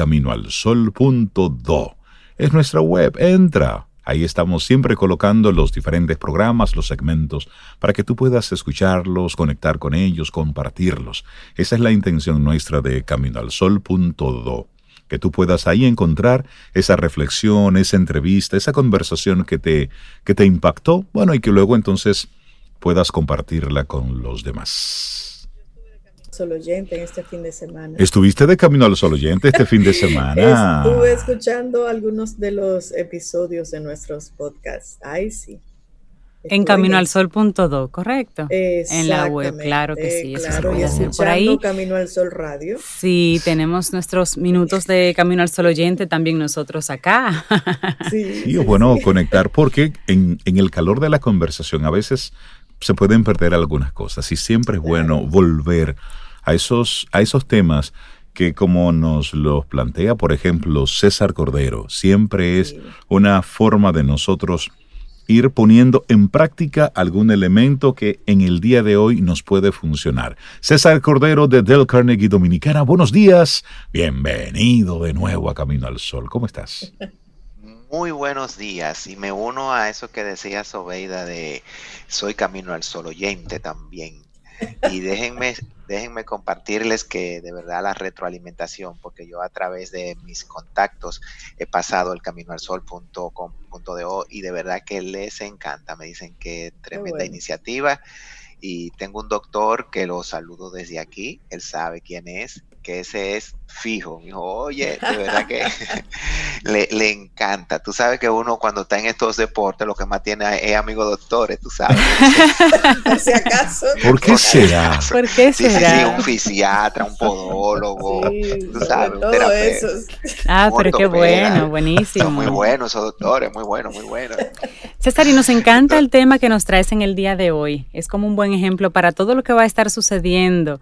caminoalsol.do. Es nuestra web, entra. Ahí estamos siempre colocando los diferentes programas, los segmentos, para que tú puedas escucharlos, conectar con ellos, compartirlos. Esa es la intención nuestra de caminoalsol.do que tú puedas ahí encontrar esa reflexión, esa entrevista, esa conversación que te, que te impactó, bueno, y que luego entonces puedas compartirla con los demás. Oyente este fin de semana. ¿Estuviste de camino al solo oyente este fin de semana? Estuve escuchando algunos de los episodios de nuestros podcasts. Ay, sí. En Camino al Sol.do, correcto. En la web, claro que sí. Claro, y por ahí. Camino al Sol Radio. Sí, tenemos nuestros minutos de Camino al Sol oyente también nosotros acá. Sí, sí, bueno, conectar, porque en, en, el calor de la conversación a veces se pueden perder algunas cosas y siempre es bueno volver a esos, a esos temas que como nos los plantea, por ejemplo, César Cordero, siempre es una forma de nosotros ir poniendo en práctica algún elemento que en el día de hoy nos puede funcionar. César Cordero de Del Carnegie Dominicana, buenos días, bienvenido de nuevo a Camino al Sol, ¿cómo estás? Muy buenos días y me uno a eso que decía Sobeida de soy Camino al Sol oyente también. Y déjenme, déjenme compartirles que de verdad la retroalimentación, porque yo a través de mis contactos he pasado el camino al sol.com.do y de verdad que les encanta. Me dicen que tremenda iniciativa. Y tengo un doctor que lo saludo desde aquí, él sabe quién es, que ese es fijo. Me dijo, oye, de verdad que le, encanta. Tú sabes que uno cuando está en estos deportes lo que más tiene es amigos doctores, tú sabes. Por si acaso. ¿Por qué será? ¿Por qué será? Sí, un fisiatra, un podólogo, tú sabes, todo eso. Ah, pero qué bueno, buenísimo. Son muy buenos esos doctores, muy buenos, muy buenos. César, y nos encanta el tema que nos traes en el día de hoy. Es como un buen ejemplo para todo lo que va a estar sucediendo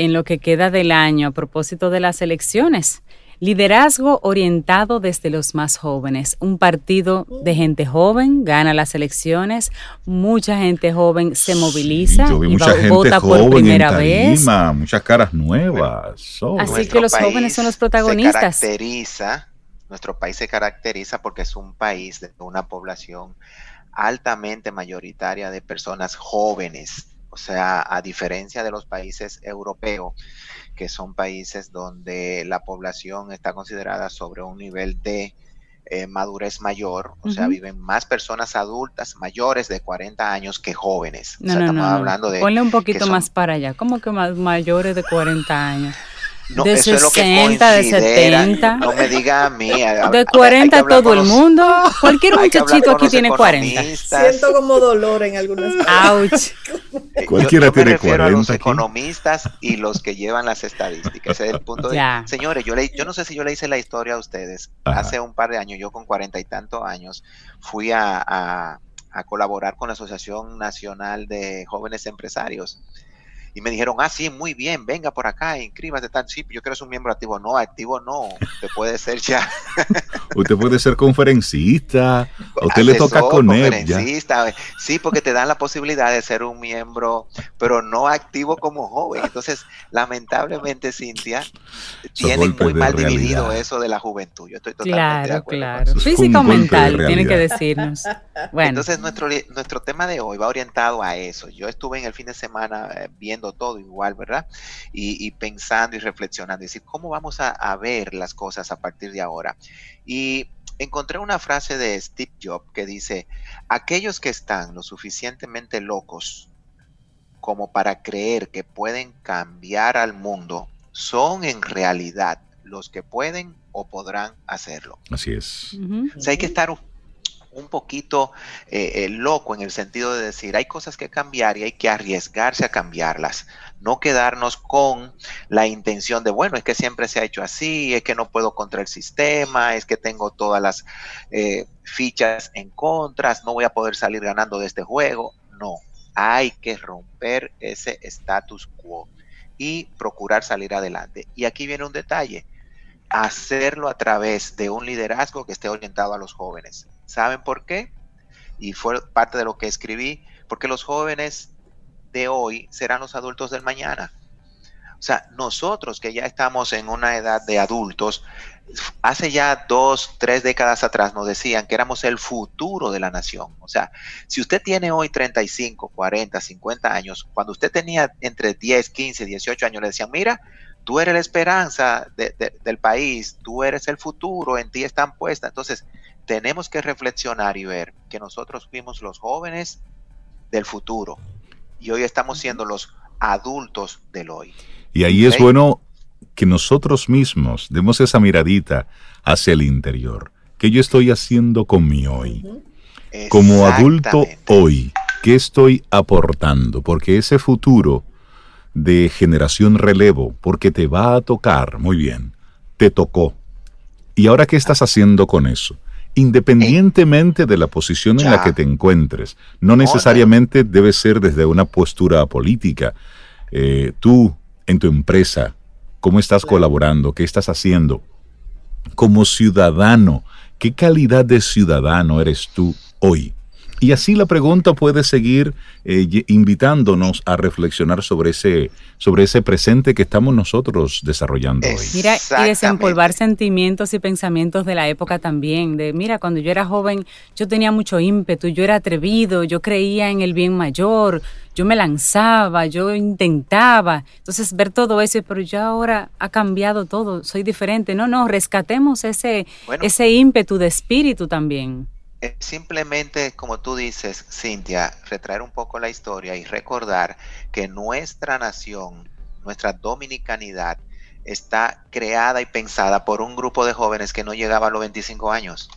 en lo que queda del año a propósito de las elecciones. Liderazgo orientado desde los más jóvenes. Un partido de gente joven gana las elecciones, mucha gente joven se moviliza y vota por primera vez. Muchas caras nuevas. Así que los jóvenes son los protagonistas. Se caracteriza, nuestro país se caracteriza porque es un país de una población altamente mayoritaria de personas jóvenes o sea, a diferencia de los países europeos, que son países donde la población está considerada sobre un nivel de eh, madurez mayor, o sea, viven más personas adultas mayores de 40 años que jóvenes. No, no, estamos hablando de... Ponle un poquito más para allá, ¿cómo que más mayores de 40 años? de 60, de 70. No me diga a mí. de 40 todo el mundo. Cualquier muchachito aquí tiene 40. Siento como dolor en algunas Ouch. Cualquiera yo, tiene refiero 40 a los economistas y los que llevan las estadísticas. Ese es el punto de. Señores, yo, le, yo no sé si yo le hice la historia a ustedes. Hace un par de años, yo con cuarenta y tantos años, fui a, a, a colaborar con la Asociación Nacional de Jóvenes Empresarios y me dijeron, ah, sí, muy bien, venga por acá, inscríbase tal. Sí, yo quiero ser un miembro activo. No, activo no, usted puede ser ya. usted puede ser conferencista, a usted le toca con él. Sí, porque te dan la posibilidad de ser un miembro, pero no activo como joven. Entonces, lamentablemente, Cintia, tienen muy mal dividido eso de la juventud. Yo estoy totalmente claro, de acuerdo. Claro, Físico mental, tiene que decirnos. Bueno. Entonces, nuestro, nuestro tema de hoy va orientado a eso. Yo estuve en el fin de semana eh, viendo todo igual, ¿verdad? Y, pensando y reflexionando, y decir, ¿cómo vamos a, a ver las cosas a partir de ahora? Y encontré una frase de Steve Jobs que dice, aquellos que están lo suficientemente locos como para creer que pueden cambiar al mundo, son en realidad los que pueden o podrán hacerlo. Así es. O sea, hay que estar un poquito eh, eh, loco en el sentido de decir, hay cosas que cambiar y hay que arriesgarse a cambiarlas, no quedarnos con la intención de, bueno, es que siempre se ha hecho así, es que no puedo contra el sistema, es que tengo todas las eh, fichas en contra, no voy a poder salir ganando de este juego. No, hay que romper ese status quo y procurar salir adelante. Y aquí viene un detalle, hacerlo a través de un liderazgo que esté orientado a los jóvenes. ¿Saben por qué? Y fue parte de lo que escribí, porque los jóvenes de hoy serán los adultos del mañana. O sea, nosotros que ya estamos en una edad de adultos, hace ya dos, tres décadas atrás nos decían que éramos el futuro de la nación. O sea, si usted tiene hoy 35, 40, 50 años, cuando usted tenía entre 10, 15, 18 años, le decían, mira, tú eres la esperanza del país, tú eres el futuro, en ti están puestas. Entonces, tenemos que reflexionar y ver que nosotros fuimos los jóvenes del futuro y hoy estamos siendo los adultos del hoy. Y ahí es bueno que nosotros mismos demos esa miradita hacia el interior. ¿Qué yo estoy haciendo con mi hoy? Como adulto hoy, ¿qué estoy aportando? Porque ese futuro de generación relevo, porque te va a tocar, muy bien, te tocó. ¿Y ahora qué estás haciendo con eso? Independientemente de la posición en la que te encuentres, no necesariamente debe ser desde una postura política. Eh, tú, en tu empresa, ¿cómo estás colaborando? ¿Qué estás haciendo? Como ciudadano, ¿qué calidad de ciudadano eres tú hoy? Y así la pregunta puede seguir eh, invitándonos a reflexionar sobre ese, sobre ese presente que estamos nosotros desarrollando hoy. Mira, y desempolvar sentimientos y pensamientos de la época también. De mira, cuando yo era joven, yo tenía mucho ímpetu, yo era atrevido, yo creía en el bien mayor, yo me lanzaba, yo intentaba. Entonces, ver todo eso, pero ya ahora ha cambiado todo, soy diferente. No, no, rescatemos ese, ese ímpetu de espíritu también simplemente, como tú dices, Cintia, retraer un poco la historia y recordar que nuestra nación, nuestra dominicanidad, está creada y pensada por un grupo de jóvenes que no llegaba a los 25 años.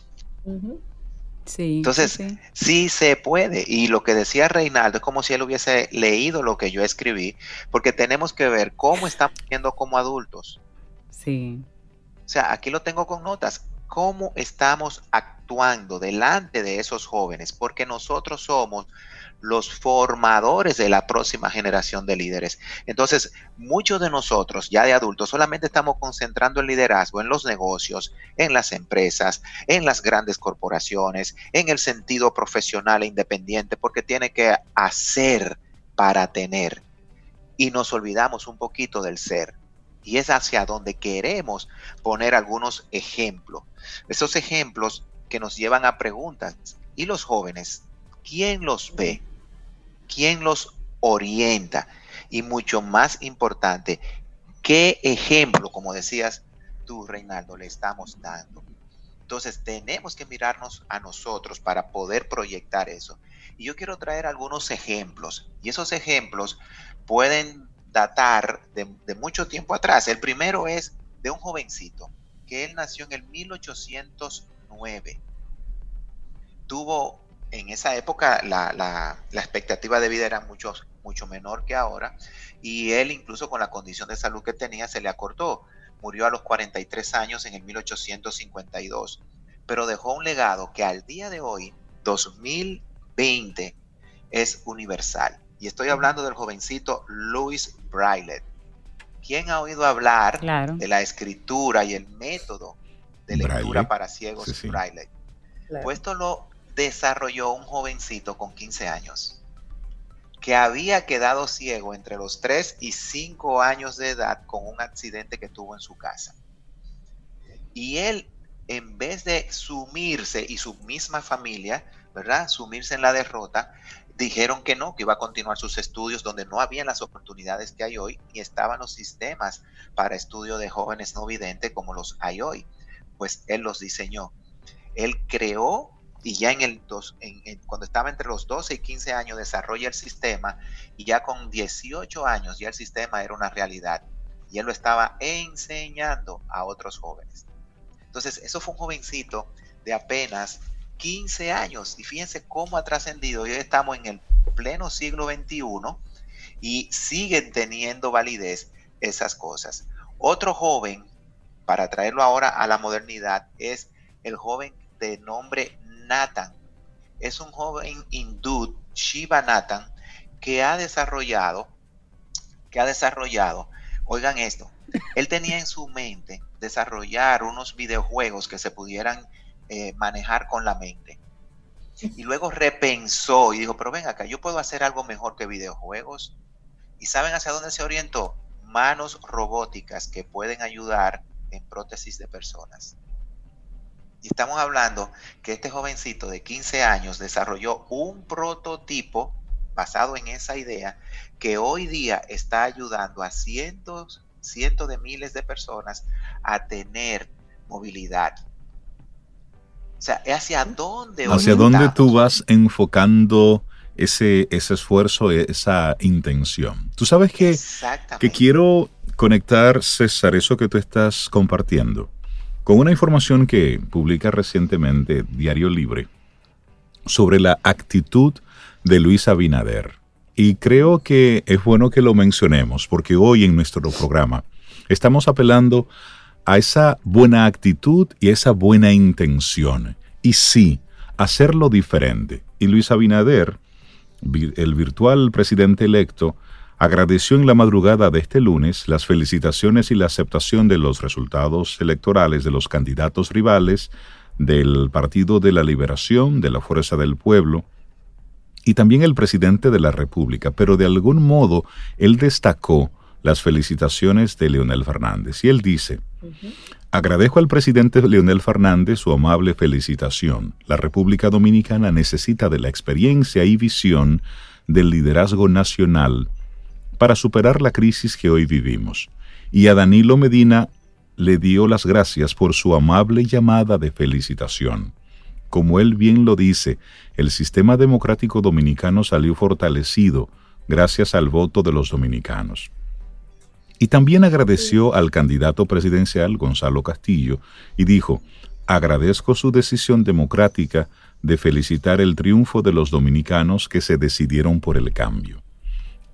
Sí, Entonces, sí. se puede. Y lo que decía Reinaldo es como si él hubiese leído lo que yo escribí, porque tenemos que ver cómo estamos siendo como adultos. Sí. O sea, aquí lo tengo con notas cómo estamos actuando delante de esos jóvenes, porque nosotros somos los formadores de la próxima generación de líderes. Entonces, muchos de nosotros, ya de adultos, solamente estamos concentrando el liderazgo en los negocios, en las empresas, en las grandes corporaciones, en el sentido profesional e independiente, porque tiene que hacer para tener. Y nos olvidamos un poquito del ser y es hacia donde queremos poner algunos ejemplos. Esos ejemplos que nos llevan a preguntas. ¿Y los jóvenes? ¿Quién los ve? ¿Quién los orienta? Y mucho más importante, ¿qué ejemplo, como decías tú, Reinaldo, le estamos dando? Entonces tenemos que mirarnos a nosotros para poder proyectar eso. Y yo quiero traer algunos ejemplos. Y esos ejemplos pueden datar de, mucho tiempo atrás. El primero es de un jovencito, que él nació en el 1809. Tuvo en esa época la, expectativa de vida era mucho, mucho menor que ahora y él incluso con la condición de salud que tenía se le acortó. Murió a los 43 años en el 1852, pero dejó un legado que al día de hoy, 2020, es universal. Y estoy hablando del jovencito Louis Braille. ¿Quién ha oído hablar de la escritura y el método de lectura para ciegos Braille? Pues esto lo desarrolló un jovencito con 15 años que había quedado ciego entre los 3 y 5 años de edad con un accidente que tuvo en su casa. Y él, en vez de sumirse y su misma familia, ¿verdad? Sumirse en la derrota, dijeron que no, que iba a continuar sus estudios donde no habían las oportunidades que hay hoy ni estaban los sistemas para estudio de jóvenes no videntes como los hay hoy. Pues él los diseñó. Él creó y ya en el dos, cuando estaba entre los 12 y 15 años desarrolla el sistema y ya con 18 años ya el sistema era una realidad y él lo estaba enseñando a otros jóvenes. Entonces, eso fue un jovencito de apenas 15 años. Y fíjense cómo ha trascendido. Hoy estamos en el pleno siglo XXI y siguen teniendo validez esas cosas. Otro joven, para traerlo ahora a la modernidad, es el joven de nombre Nathan. Es un joven hindú, Shiva Nathan, que ha desarrollado, que ha desarrollado, oigan esto, él tenía en su mente desarrollar unos videojuegos que se pudieran eh, manejar con la mente. Y luego repensó y dijo, pero ven acá, yo puedo hacer algo mejor que videojuegos. ¿Y saben hacia dónde se orientó? manos robóticas que pueden ayudar en prótesis de personas. Y estamos hablando que este jovencito de 15 años desarrolló un prototipo basado en esa idea que hoy día está ayudando a cientos, cientos de miles de personas a tener movilidad. Sea, ¿hacia dónde? ¿Hacia dónde tú vas enfocando ese, ese esfuerzo, esa intención? Tú sabes que, que quiero conectar, César, eso que tú estás compartiendo con una información que publica recientemente Diario Libre sobre la actitud de Luis Abinader. Y creo que es bueno que lo mencionemos porque hoy en nuestro programa estamos apelando a esa buena actitud y esa buena intención. Y sí, hacerlo diferente. Y Luis Abinader, el virtual presidente electo, agradeció en la madrugada de este lunes las felicitaciones y la aceptación de los resultados electorales de los candidatos rivales del Partido de la Liberación, de la Fuerza del Pueblo, y también el presidente de la República, pero de algún modo él destacó las felicitaciones de Leonel Fernández. Y él dice, agradezco al presidente Leonel Fernández su amable felicitación. La República Dominicana necesita de la experiencia y visión del liderazgo nacional para superar la crisis que hoy vivimos. Y a Danilo Medina le dio las gracias por su amable llamada de felicitación. Como él bien lo dice, el sistema democrático dominicano salió fortalecido gracias al voto de los dominicanos. Y también agradeció al candidato presidencial Gonzalo Castillo y dijo, agradezco su decisión democrática de felicitar el triunfo de los dominicanos que se decidieron por el cambio.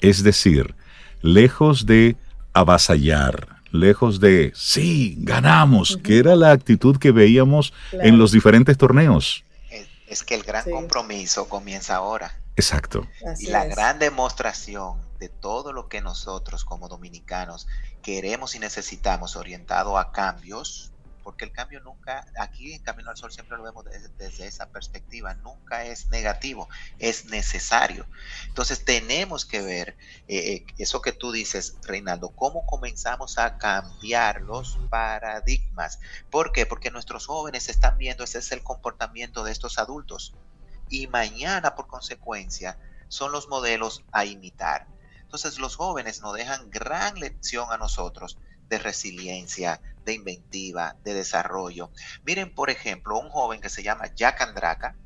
Es decir, lejos de avasallar, lejos de, sí, ganamos, que era la actitud que veíamos en los diferentes torneos. Es, que el gran compromiso comienza ahora. Exacto. y la gran demostración de todo lo que nosotros como dominicanos queremos y necesitamos orientado a cambios, porque el cambio nunca, aquí en Camino al Sol siempre lo vemos desde, esa perspectiva, nunca es negativo, es necesario. Entonces tenemos que ver eh, eh, eso que tú dices, Reinaldo, cómo comenzamos a cambiar los paradigmas. ¿Por qué? Porque nuestros jóvenes están viendo ese es el comportamiento de estos adultos y mañana por consecuencia son los modelos a imitar. Entonces los jóvenes nos dejan gran lección a nosotros de resiliencia, de inventiva, de desarrollo. Miren, por ejemplo, un joven que se llama Jack Andraka.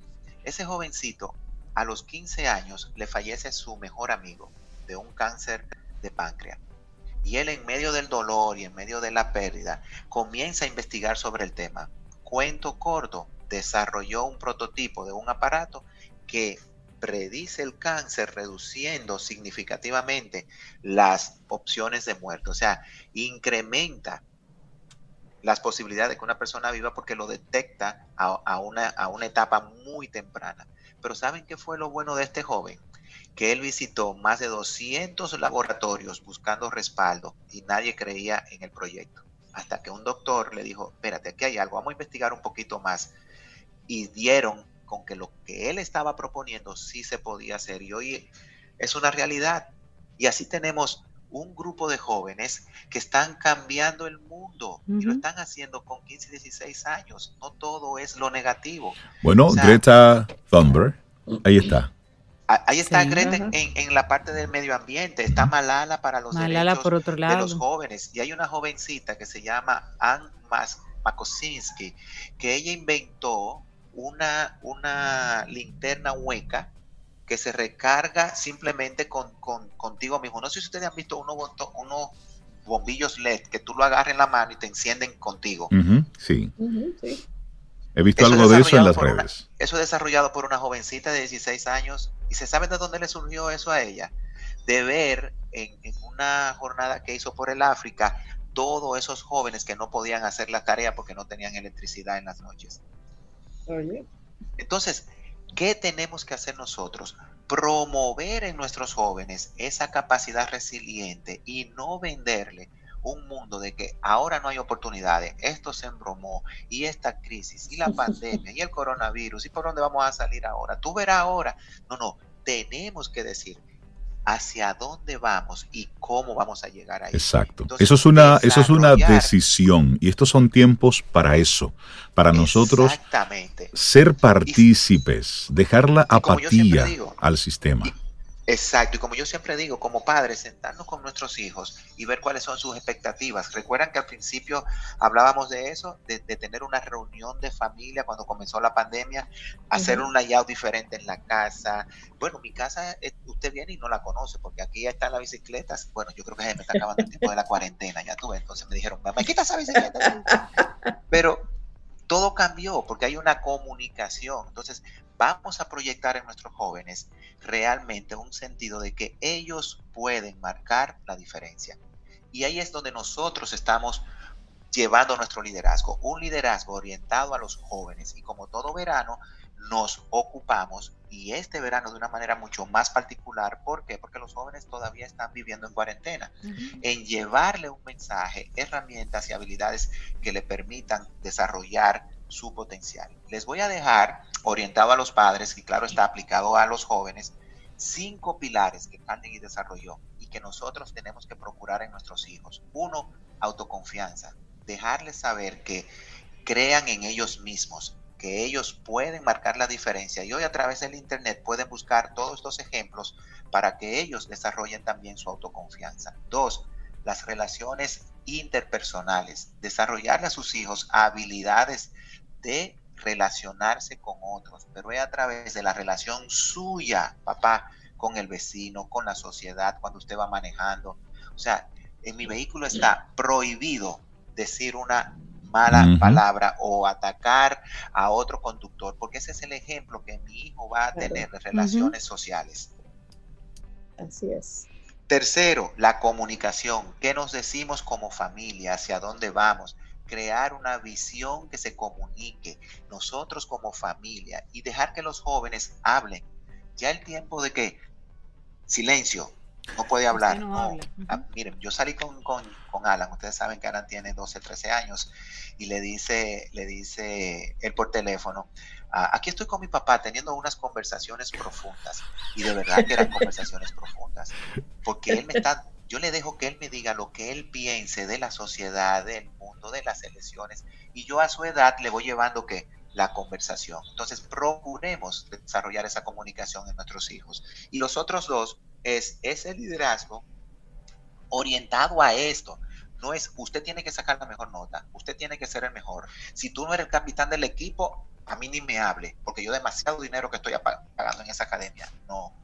Ese jovencito, a los 15 años, le fallece su mejor amigo de un cáncer de páncreas. Y él en medio del dolor y en medio de la pérdida comienza a investigar sobre el tema. Cuento corto, desarrolló un prototipo de un aparato que predice el cáncer reduciendo significativamente las opciones de muerte. O sea, incrementa las posibilidades de que una persona viva porque lo detecta a, una, a una etapa muy temprana. Pero ¿saben qué fue lo bueno de este joven? Que él visitó más de 200 laboratorios buscando respaldo y nadie creía en el proyecto. Hasta que un doctor le dijo, espérate, aquí hay algo, vamos a investigar un poquito más. Y dieron con que lo que él estaba proponiendo sí se podía hacer y hoy es una realidad. Y así tenemos un grupo de jóvenes que están cambiando el mundo y lo están haciendo con 15 y 16 años. No todo es lo negativo. Bueno, Greta Thunberg, ahí está. Ahí está Greta en, en, la parte del medio ambiente, está Malala para los derechos por otro lado. de los jóvenes y hay una jovencita que se llama Ann Makosinski que ella inventó una, una linterna hueca que se recarga simplemente con, contigo mismo. No sé si ustedes han visto unos, unos bombillos LED que tú lo agarras en la mano y te encienden contigo. sí. He visto algo de eso en las redes. eso es desarrollado por una jovencita de 16 años y se sabe de dónde le surgió eso a ella. De ver en, en una jornada que hizo por el África todos esos jóvenes que no podían hacer la tarea porque no tenían electricidad en las noches. Entonces, ¿qué tenemos que hacer nosotros? Promover en nuestros jóvenes esa capacidad resiliente y no venderle un mundo de que ahora no hay oportunidades, esto se embromó y esta crisis y la pandemia y el coronavirus y por dónde vamos a salir ahora. Tú verás ahora. No, no, tenemos que decir, hacia dónde vamos y cómo vamos a llegar ahí. Exacto. eso es una, eso es una decisión y estos son tiempos para eso, para nosotros ser partícipes, dejar la apatía al sistema. Exacto, y como yo siempre digo, como padres, sentarnos con nuestros hijos y ver cuáles son sus expectativas. Recuerdan que al principio hablábamos de eso, de, tener una reunión de familia cuando comenzó la pandemia, hacer un layout diferente en la casa. Bueno, mi casa, eh, usted viene y no la conoce, porque aquí ya están las bicicletas. Bueno, yo creo que se me está acabando el tiempo de la cuarentena, ya tuve. Entonces me dijeron, mamá, quita esa bicicleta. Pero todo cambió porque hay una comunicación. Entonces, vamos a proyectar en nuestros jóvenes realmente un sentido de que ellos pueden marcar la diferencia. Y ahí es donde nosotros estamos llevando nuestro liderazgo, un liderazgo orientado a los jóvenes. Y como todo verano, nos ocupamos y este verano de una manera mucho más particular. ¿Por qué? Porque los jóvenes todavía están viviendo en cuarentena. En llevarle un mensaje, herramientas y habilidades que le permitan desarrollar su potencial. Les voy a dejar, orientado a los padres, y claro está aplicado a los jóvenes, cinco pilares que Carnegie desarrolló y que nosotros tenemos que procurar en nuestros hijos. Uno, autoconfianza. Dejarles saber que crean en ellos mismos, que ellos pueden marcar la diferencia y hoy a través del Internet pueden buscar todos estos ejemplos para que ellos desarrollen también su autoconfianza. Dos, las relaciones interpersonales, desarrollarle a sus hijos habilidades de relacionarse con otros, pero es a través de la relación suya, papá, con el vecino, con la sociedad, cuando usted va manejando. O sea, en mi vehículo está prohibido decir una mala palabra o atacar a otro conductor, porque ese es el ejemplo que mi hijo va a tener de relaciones sociales. Así es. Tercero, la comunicación. ¿Qué nos decimos como familia? ¿Hacia dónde vamos? Crear una visión que se comunique nosotros como familia y dejar que los jóvenes hablen. Ya el tiempo de que silencio, no puede hablar. No, ah, miren, yo salí con, con, con, Alan, ustedes saben que Alan tiene 12, 13 años y le dice, le dice él por teléfono, ah, aquí estoy con mi papá teniendo unas conversaciones profundas y de verdad que eran conversaciones profundas, porque él me está yo le dejo que él me diga lo que él piense de la sociedad, del mundo, de las elecciones, y yo a su edad le voy llevando que la conversación. Entonces, procuremos desarrollar esa comunicación en nuestros hijos. Y los otros dos es ese liderazgo orientado a esto. No es usted tiene que sacar la mejor nota, usted tiene que ser el mejor. Si tú no eres el capitán del equipo, a mí ni me hable, porque yo demasiado dinero que estoy pagando en esa academia. No.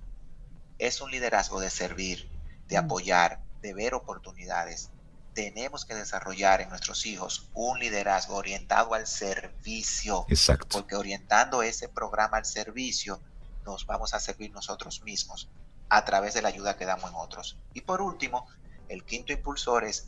Es un liderazgo de servir, de apoyar, de ver oportunidades. Tenemos que desarrollar en nuestros hijos un liderazgo orientado al servicio. Exacto. Porque orientando ese programa al servicio, nos vamos a servir nosotros mismos a través de la ayuda que damos en otros. Y por último, el quinto impulsor es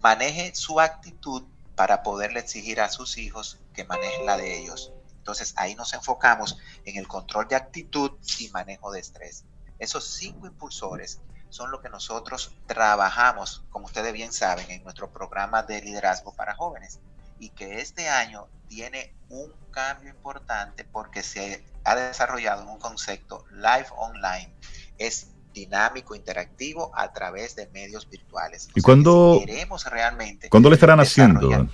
maneje su actitud para poderle exigir a sus hijos que manejen la de ellos. Entonces ahí nos enfocamos en el control de actitud y manejo de estrés. Esos cinco impulsores son lo que nosotros trabajamos, como ustedes bien saben, en nuestro programa de liderazgo para jóvenes. Y que este año tiene un cambio importante porque se ha desarrollado un concepto live online. Es dinámico, interactivo a través de medios virtuales. ¿Y cuándo queremos realmente? ¿Cuándo le estarán haciendo?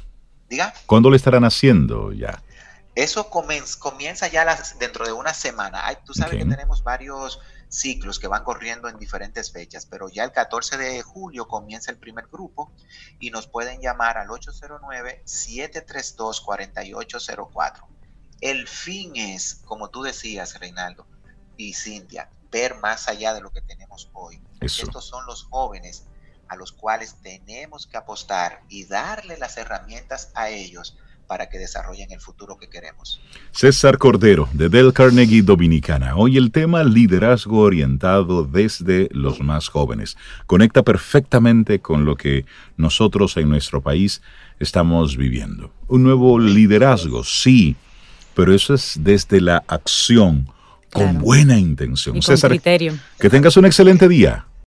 Diga. ¿Cuándo le estarán haciendo ya? Eso comienza ya dentro de una semana. tú sabes que tenemos varios ciclos que van corriendo en diferentes fechas, pero ya el 14 de julio comienza el primer grupo y nos pueden llamar al 809-732-4804. El fin es, como tú decías, Reinaldo y Cintia, ver más allá de lo que tenemos hoy. Estos son los jóvenes a los cuales tenemos que apostar y darle las herramientas a ellos para que desarrollen el futuro que queremos. César Cordero, de Del Carnegie Dominicana. Hoy el tema liderazgo orientado desde los más jóvenes. Conecta perfectamente con lo que nosotros en nuestro país estamos viviendo. Un nuevo liderazgo, sí, pero eso es desde la acción, con buena intención. César, que tengas un excelente día.